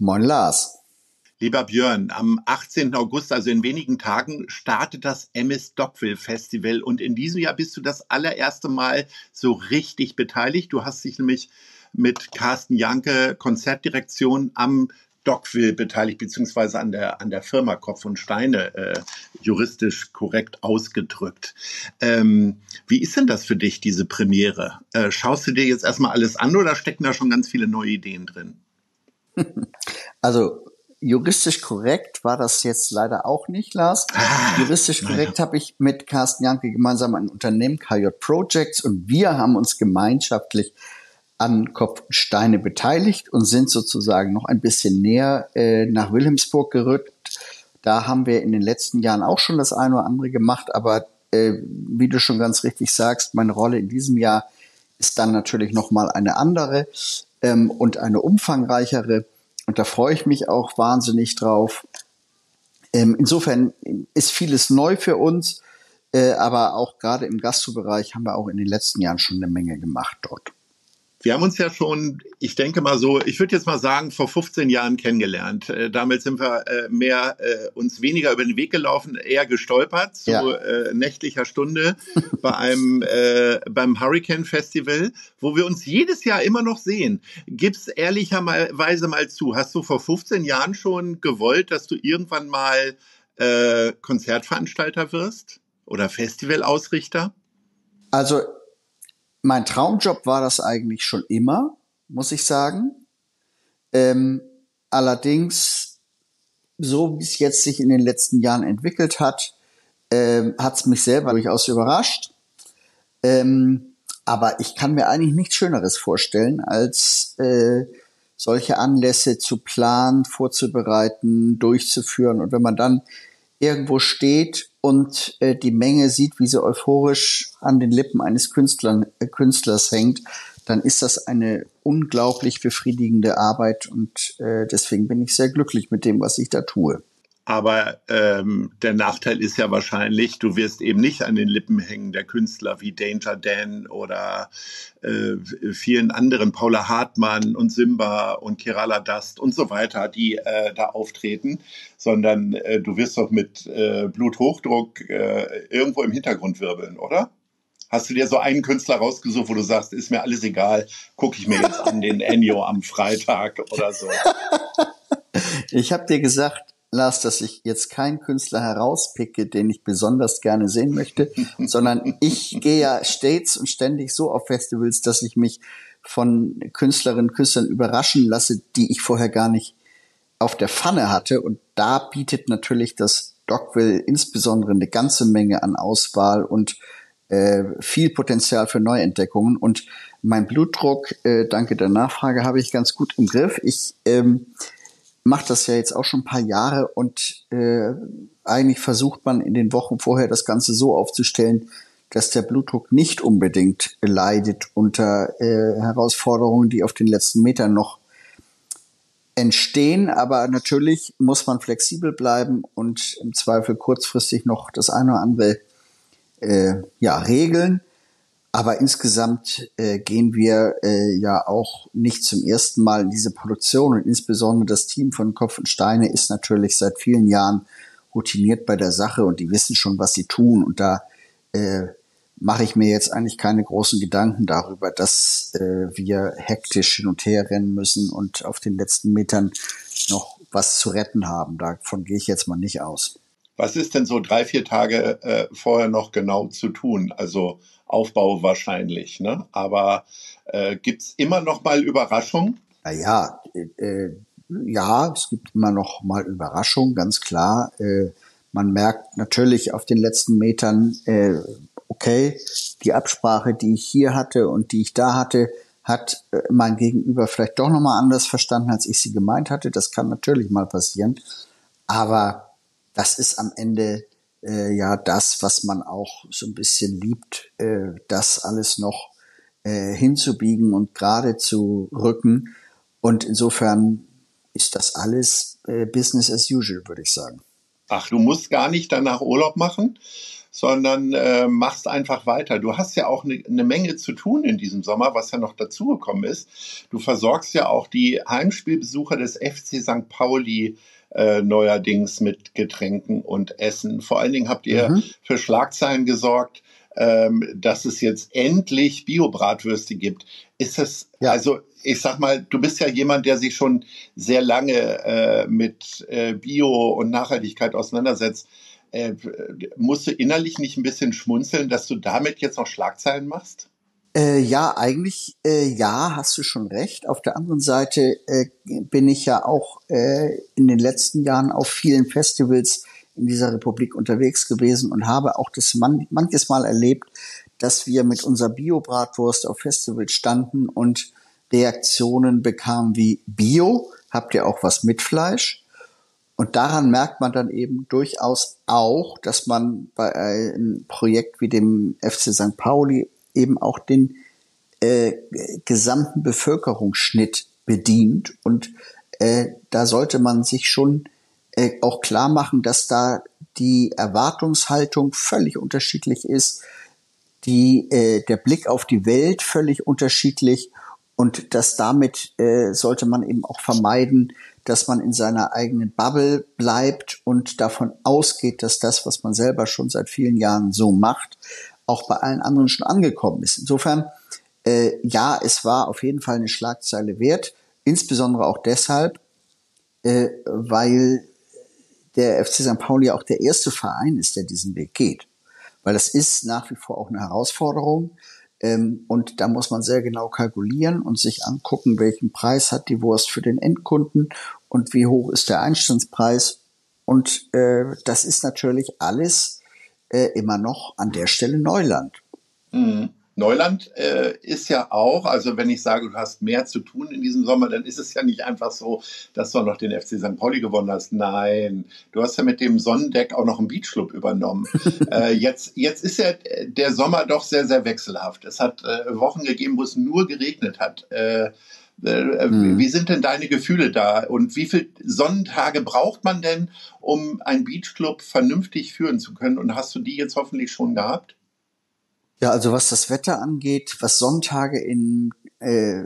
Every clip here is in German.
Moin Lars. Lieber Björn, am 18. August, also in wenigen Tagen, startet das MS Dockville Festival und in diesem Jahr bist du das allererste Mal so richtig beteiligt. Du hast dich nämlich mit Carsten Janke, Konzertdirektion am Dockville beteiligt, beziehungsweise an der, an der Firma Kopf und Steine, äh, juristisch korrekt ausgedrückt. Ähm, wie ist denn das für dich, diese Premiere? Äh, schaust du dir jetzt erstmal alles an oder stecken da schon ganz viele neue Ideen drin? Also juristisch korrekt war das jetzt leider auch nicht, Lars. Ah, juristisch korrekt habe ich mit Carsten Janke gemeinsam ein Unternehmen, KJ Projects, und wir haben uns gemeinschaftlich an Kopf und Steine beteiligt und sind sozusagen noch ein bisschen näher äh, nach Wilhelmsburg gerückt. Da haben wir in den letzten Jahren auch schon das eine oder andere gemacht, aber äh, wie du schon ganz richtig sagst, meine Rolle in diesem Jahr ist dann natürlich noch mal eine andere ähm, und eine umfangreichere. Und da freue ich mich auch wahnsinnig drauf. Ähm, insofern ist vieles neu für uns, äh, aber auch gerade im Gastrobereich haben wir auch in den letzten Jahren schon eine Menge gemacht dort. Wir haben uns ja schon, ich denke mal so, ich würde jetzt mal sagen, vor 15 Jahren kennengelernt. Äh, damals sind wir äh, mehr äh, uns weniger über den Weg gelaufen, eher gestolpert zu ja. Äh, nächtlicher Stunde bei einem äh, beim Hurricane Festival, wo wir uns jedes Jahr immer noch sehen. Gib's ehrlicherweise mal zu, hast du vor 15 Jahren schon gewollt, dass du irgendwann mal äh, Konzertveranstalter wirst oder Festivalausrichter? Also mein Traumjob war das eigentlich schon immer, muss ich sagen. Ähm, allerdings, so wie es jetzt sich in den letzten Jahren entwickelt hat, ähm, hat es mich selber durchaus überrascht. Ähm, aber ich kann mir eigentlich nichts Schöneres vorstellen, als äh, solche Anlässe zu planen, vorzubereiten, durchzuführen. Und wenn man dann irgendwo steht und äh, die Menge sieht, wie sie euphorisch an den Lippen eines Künstlern, äh, Künstlers hängt, dann ist das eine unglaublich befriedigende Arbeit und äh, deswegen bin ich sehr glücklich mit dem, was ich da tue. Aber ähm, der Nachteil ist ja wahrscheinlich, du wirst eben nicht an den Lippen hängen der Künstler wie Danger Dan oder äh, vielen anderen, Paula Hartmann und Simba und Kerala Dust und so weiter, die äh, da auftreten, sondern äh, du wirst doch mit äh, Bluthochdruck äh, irgendwo im Hintergrund wirbeln, oder? Hast du dir so einen Künstler rausgesucht, wo du sagst, ist mir alles egal, gucke ich mir jetzt an den Ennio am Freitag oder so? Ich habe dir gesagt, Lars, dass ich jetzt keinen Künstler herauspicke, den ich besonders gerne sehen möchte, sondern ich gehe ja stets und ständig so auf Festivals, dass ich mich von Künstlerinnen und Künstlern überraschen lasse, die ich vorher gar nicht auf der Pfanne hatte. Und da bietet natürlich das Dogville insbesondere eine ganze Menge an Auswahl und äh, viel Potenzial für Neuentdeckungen. Und mein Blutdruck, äh, danke der Nachfrage, habe ich ganz gut im Griff. Ich ähm, mache das ja jetzt auch schon ein paar Jahre und äh, eigentlich versucht man in den Wochen vorher das Ganze so aufzustellen, dass der Blutdruck nicht unbedingt leidet unter äh, Herausforderungen, die auf den letzten Metern noch entstehen. Aber natürlich muss man flexibel bleiben und im Zweifel kurzfristig noch das eine oder andere äh, ja, regeln. Aber insgesamt äh, gehen wir äh, ja auch nicht zum ersten Mal in diese Produktion und insbesondere das Team von Kopf und Steine ist natürlich seit vielen Jahren routiniert bei der Sache und die wissen schon, was sie tun. Und da äh, mache ich mir jetzt eigentlich keine großen Gedanken darüber, dass äh, wir hektisch hin und her rennen müssen und auf den letzten Metern noch was zu retten haben. Davon gehe ich jetzt mal nicht aus. Was ist denn so drei, vier Tage äh, vorher noch genau zu tun? Also Aufbau wahrscheinlich, ne? Aber äh, gibt es immer noch mal Überraschungen? Naja, äh, ja, es gibt immer noch mal Überraschungen, ganz klar. Äh, man merkt natürlich auf den letzten Metern, äh, okay, die Absprache, die ich hier hatte und die ich da hatte, hat äh, mein Gegenüber vielleicht doch nochmal anders verstanden, als ich sie gemeint hatte. Das kann natürlich mal passieren. Aber das ist am Ende äh, ja das, was man auch so ein bisschen liebt, äh, das alles noch äh, hinzubiegen und gerade zu rücken. Und insofern ist das alles äh, Business as usual, würde ich sagen. Ach, du musst gar nicht danach Urlaub machen, sondern äh, machst einfach weiter. Du hast ja auch eine ne Menge zu tun in diesem Sommer, was ja noch dazugekommen ist. Du versorgst ja auch die Heimspielbesucher des FC St. Pauli äh, neuerdings mit Getränken und Essen. Vor allen Dingen habt ihr mhm. für Schlagzeilen gesorgt, ähm, dass es jetzt endlich Bio-Bratwürste gibt. Ist es, ja. also ich sag mal, du bist ja jemand, der sich schon sehr lange äh, mit äh, Bio und Nachhaltigkeit auseinandersetzt. Äh, musst du innerlich nicht ein bisschen schmunzeln, dass du damit jetzt noch Schlagzeilen machst? Äh, ja, eigentlich äh, ja, hast du schon recht. Auf der anderen Seite äh, bin ich ja auch äh, in den letzten Jahren auf vielen Festivals in dieser Republik unterwegs gewesen und habe auch das man manches Mal erlebt, dass wir mit unserer Bio-Bratwurst auf Festivals standen und Reaktionen bekamen wie Bio, habt ihr auch was mit Fleisch? Und daran merkt man dann eben durchaus auch, dass man bei einem Projekt wie dem FC St. Pauli eben auch den äh, gesamten Bevölkerungsschnitt bedient. Und äh, da sollte man sich schon äh, auch klar machen, dass da die Erwartungshaltung völlig unterschiedlich ist, die, äh, der Blick auf die Welt völlig unterschiedlich und dass damit äh, sollte man eben auch vermeiden, dass man in seiner eigenen Bubble bleibt und davon ausgeht, dass das, was man selber schon seit vielen Jahren so macht, auch bei allen anderen schon angekommen ist. Insofern, äh, ja, es war auf jeden Fall eine Schlagzeile wert, insbesondere auch deshalb, äh, weil der FC St. Pauli auch der erste Verein ist, der diesen Weg geht. Weil das ist nach wie vor auch eine Herausforderung. Ähm, und da muss man sehr genau kalkulieren und sich angucken, welchen Preis hat die Wurst für den Endkunden und wie hoch ist der Einstandspreis. Und äh, das ist natürlich alles äh, immer noch an der Stelle Neuland. Mhm. Neuland äh, ist ja auch, also wenn ich sage, du hast mehr zu tun in diesem Sommer, dann ist es ja nicht einfach so, dass du noch den FC St. Pauli gewonnen hast. Nein, du hast ja mit dem Sonnendeck auch noch einen Beachclub übernommen. äh, jetzt, jetzt ist ja der Sommer doch sehr, sehr wechselhaft. Es hat äh, Wochen gegeben, wo es nur geregnet hat. Äh, mhm. Wie sind denn deine Gefühle da und wie viele Sonnentage braucht man denn, um einen Beachclub vernünftig führen zu können? Und hast du die jetzt hoffentlich schon gehabt? Ja, also was das Wetter angeht, was Sonntage in, äh,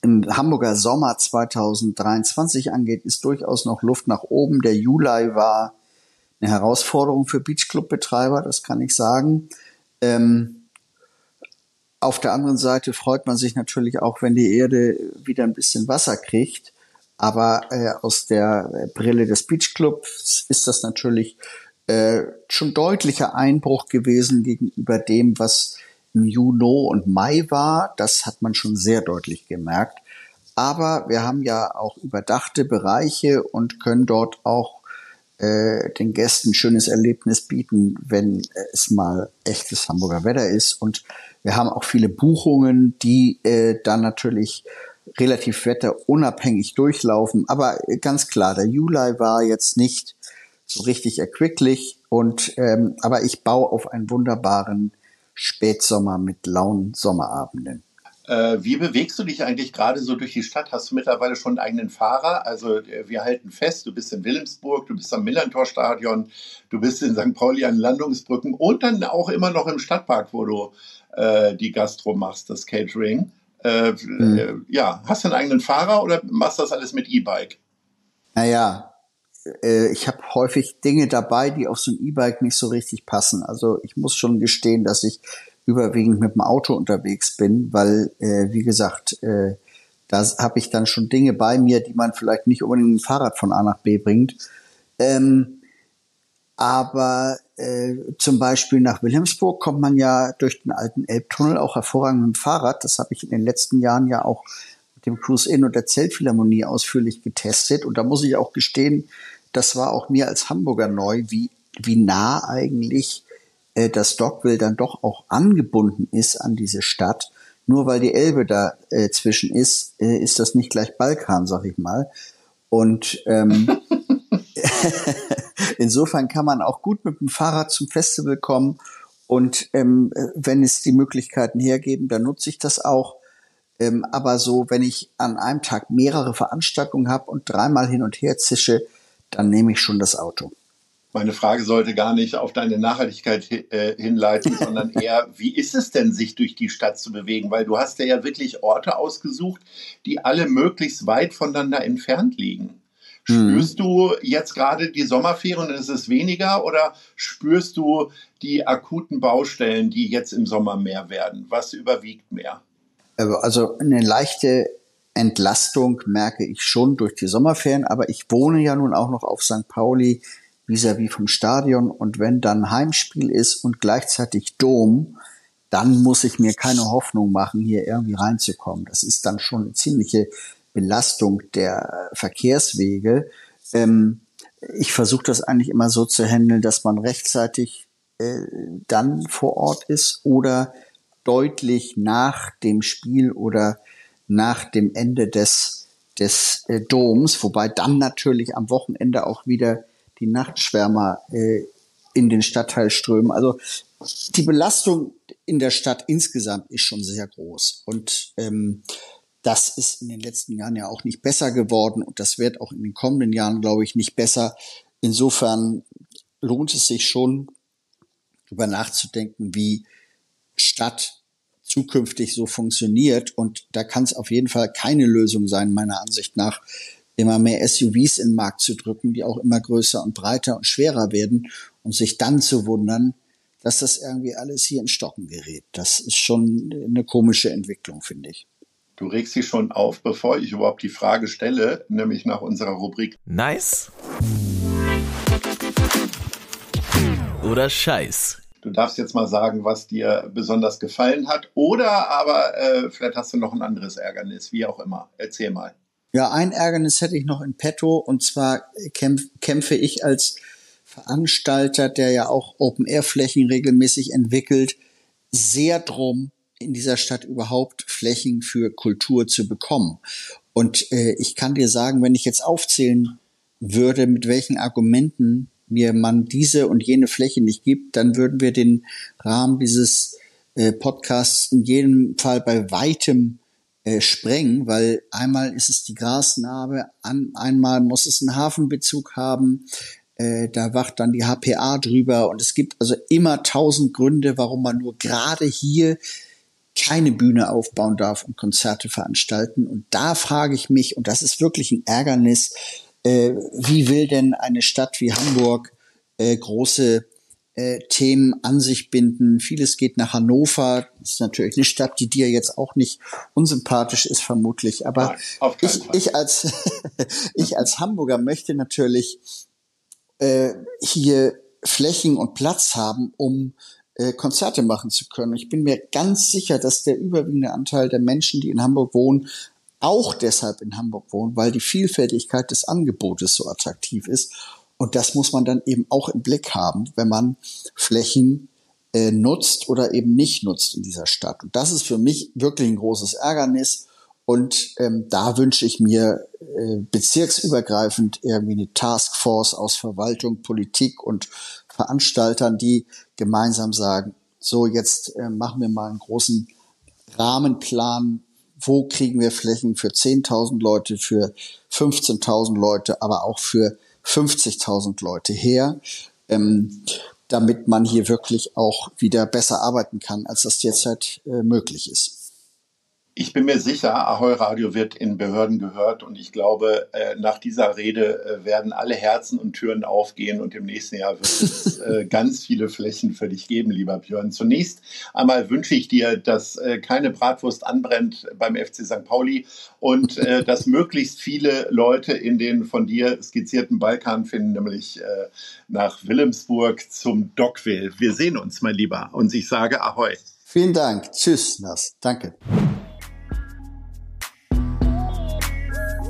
im Hamburger Sommer 2023 angeht, ist durchaus noch Luft nach oben. Der Juli war eine Herausforderung für Beachclub-Betreiber, das kann ich sagen. Ähm, auf der anderen Seite freut man sich natürlich auch, wenn die Erde wieder ein bisschen Wasser kriegt. Aber äh, aus der Brille des Beachclubs ist das natürlich äh, schon deutlicher Einbruch gewesen gegenüber dem, was im Juni und Mai war. Das hat man schon sehr deutlich gemerkt. Aber wir haben ja auch überdachte Bereiche und können dort auch äh, den Gästen ein schönes Erlebnis bieten, wenn es mal echtes Hamburger Wetter ist. Und wir haben auch viele Buchungen, die äh, dann natürlich relativ wetterunabhängig durchlaufen. Aber ganz klar, der Juli war jetzt nicht so richtig erquicklich. Und ähm, aber ich baue auf einen wunderbaren Spätsommer mit lauen Sommerabenden. Äh, wie bewegst du dich eigentlich gerade so durch die Stadt? Hast du mittlerweile schon einen eigenen Fahrer? Also äh, wir halten fest, du bist in Wilhelmsburg, du bist am Millantor-Stadion, du bist in St. Pauli an Landungsbrücken und dann auch immer noch im Stadtpark, wo du äh, die Gastro machst, das Catering. Äh, mhm. ja, hast du einen eigenen Fahrer oder machst du das alles mit E-Bike? Naja, äh, ich habe häufig Dinge dabei, die auf so ein E-Bike nicht so richtig passen. Also ich muss schon gestehen, dass ich überwiegend mit dem Auto unterwegs bin, weil, äh, wie gesagt, äh, da habe ich dann schon Dinge bei mir, die man vielleicht nicht unbedingt mit dem Fahrrad von A nach B bringt. Ähm, aber äh, zum Beispiel nach Wilhelmsburg kommt man ja durch den alten Elbtunnel auch hervorragend mit dem Fahrrad. Das habe ich in den letzten Jahren ja auch mit dem Cruise Inn und der Zeltphilharmonie ausführlich getestet. Und da muss ich auch gestehen, das war auch mir als Hamburger neu, wie, wie nah eigentlich äh, das Dockville dann doch auch angebunden ist an diese Stadt. nur weil die Elbe dazwischen äh, ist, äh, ist das nicht gleich Balkan, sag ich mal. Und ähm, insofern kann man auch gut mit dem Fahrrad zum Festival kommen. Und ähm, wenn es die Möglichkeiten hergeben, dann nutze ich das auch. Ähm, aber so, wenn ich an einem Tag mehrere Veranstaltungen habe und dreimal hin und her zische, dann nehme ich schon das Auto. Meine Frage sollte gar nicht auf deine Nachhaltigkeit äh, hinleiten, sondern eher, wie ist es denn, sich durch die Stadt zu bewegen? Weil du hast ja wirklich Orte ausgesucht, die alle möglichst weit voneinander entfernt liegen. Mhm. Spürst du jetzt gerade die Sommerferien und ist es weniger oder spürst du die akuten Baustellen, die jetzt im Sommer mehr werden? Was überwiegt mehr? Also eine leichte Entlastung merke ich schon durch die Sommerferien, aber ich wohne ja nun auch noch auf St. Pauli vis-à-vis -vis vom Stadion und wenn dann Heimspiel ist und gleichzeitig Dom, dann muss ich mir keine Hoffnung machen, hier irgendwie reinzukommen. Das ist dann schon eine ziemliche Belastung der Verkehrswege. Ähm, ich versuche das eigentlich immer so zu handeln, dass man rechtzeitig äh, dann vor Ort ist oder deutlich nach dem Spiel oder nach dem Ende des, des äh, Doms, wobei dann natürlich am Wochenende auch wieder die Nachtschwärmer äh, in den Stadtteil strömen. Also die Belastung in der Stadt insgesamt ist schon sehr groß. Und ähm, das ist in den letzten Jahren ja auch nicht besser geworden und das wird auch in den kommenden Jahren, glaube ich, nicht besser. Insofern lohnt es sich schon, darüber nachzudenken, wie Stadt zukünftig so funktioniert. Und da kann es auf jeden Fall keine Lösung sein, meiner Ansicht nach, immer mehr SUVs in den Markt zu drücken, die auch immer größer und breiter und schwerer werden und sich dann zu wundern, dass das irgendwie alles hier in Stocken gerät. Das ist schon eine komische Entwicklung, finde ich. Du regst dich schon auf, bevor ich überhaupt die Frage stelle, nämlich nach unserer Rubrik. Nice oder Scheiß. Du darfst jetzt mal sagen, was dir besonders gefallen hat. Oder aber äh, vielleicht hast du noch ein anderes Ärgernis, wie auch immer. Erzähl mal. Ja, ein Ärgernis hätte ich noch in petto. Und zwar kämpf, kämpfe ich als Veranstalter, der ja auch Open-Air-Flächen regelmäßig entwickelt, sehr drum, in dieser Stadt überhaupt Flächen für Kultur zu bekommen. Und äh, ich kann dir sagen, wenn ich jetzt aufzählen würde, mit welchen Argumenten mir man diese und jene Fläche nicht gibt, dann würden wir den Rahmen dieses äh, Podcasts in jedem Fall bei weitem äh, sprengen, weil einmal ist es die Grasnarbe, an, einmal muss es einen Hafenbezug haben, äh, da wacht dann die HPA drüber und es gibt also immer tausend Gründe, warum man nur gerade hier keine Bühne aufbauen darf und Konzerte veranstalten. Und da frage ich mich, und das ist wirklich ein Ärgernis, äh, wie will denn eine Stadt wie Hamburg äh, große äh, Themen an sich binden? Vieles geht nach Hannover. Das ist natürlich eine Stadt, die dir jetzt auch nicht unsympathisch ist, vermutlich. Aber Nein, ich, ich, als, ich als Hamburger möchte natürlich äh, hier Flächen und Platz haben, um äh, Konzerte machen zu können. Ich bin mir ganz sicher, dass der überwiegende Anteil der Menschen, die in Hamburg wohnen, auch deshalb in Hamburg wohnen, weil die Vielfältigkeit des Angebotes so attraktiv ist. Und das muss man dann eben auch im Blick haben, wenn man Flächen äh, nutzt oder eben nicht nutzt in dieser Stadt. Und das ist für mich wirklich ein großes Ärgernis. Und ähm, da wünsche ich mir äh, bezirksübergreifend irgendwie eine Taskforce aus Verwaltung, Politik und Veranstaltern, die gemeinsam sagen, so jetzt äh, machen wir mal einen großen Rahmenplan, wo kriegen wir Flächen für 10.000 Leute, für 15.000 Leute, aber auch für 50.000 Leute her, ähm, damit man hier wirklich auch wieder besser arbeiten kann, als das derzeit äh, möglich ist. Ich bin mir sicher, Ahoi Radio wird in Behörden gehört und ich glaube, äh, nach dieser Rede äh, werden alle Herzen und Türen aufgehen und im nächsten Jahr wird es äh, ganz viele Flächen für dich geben, lieber Björn. Zunächst einmal wünsche ich dir, dass keine Bratwurst anbrennt beim FC St. Pauli und dass möglichst viele Leute in den von dir skizzierten Balkan finden, nämlich nach Wilhelmsburg zum Dockville. Wir sehen uns, mein Lieber, und ich sage Ahoi. Vielen Dank. Tschüss, Nas. Danke.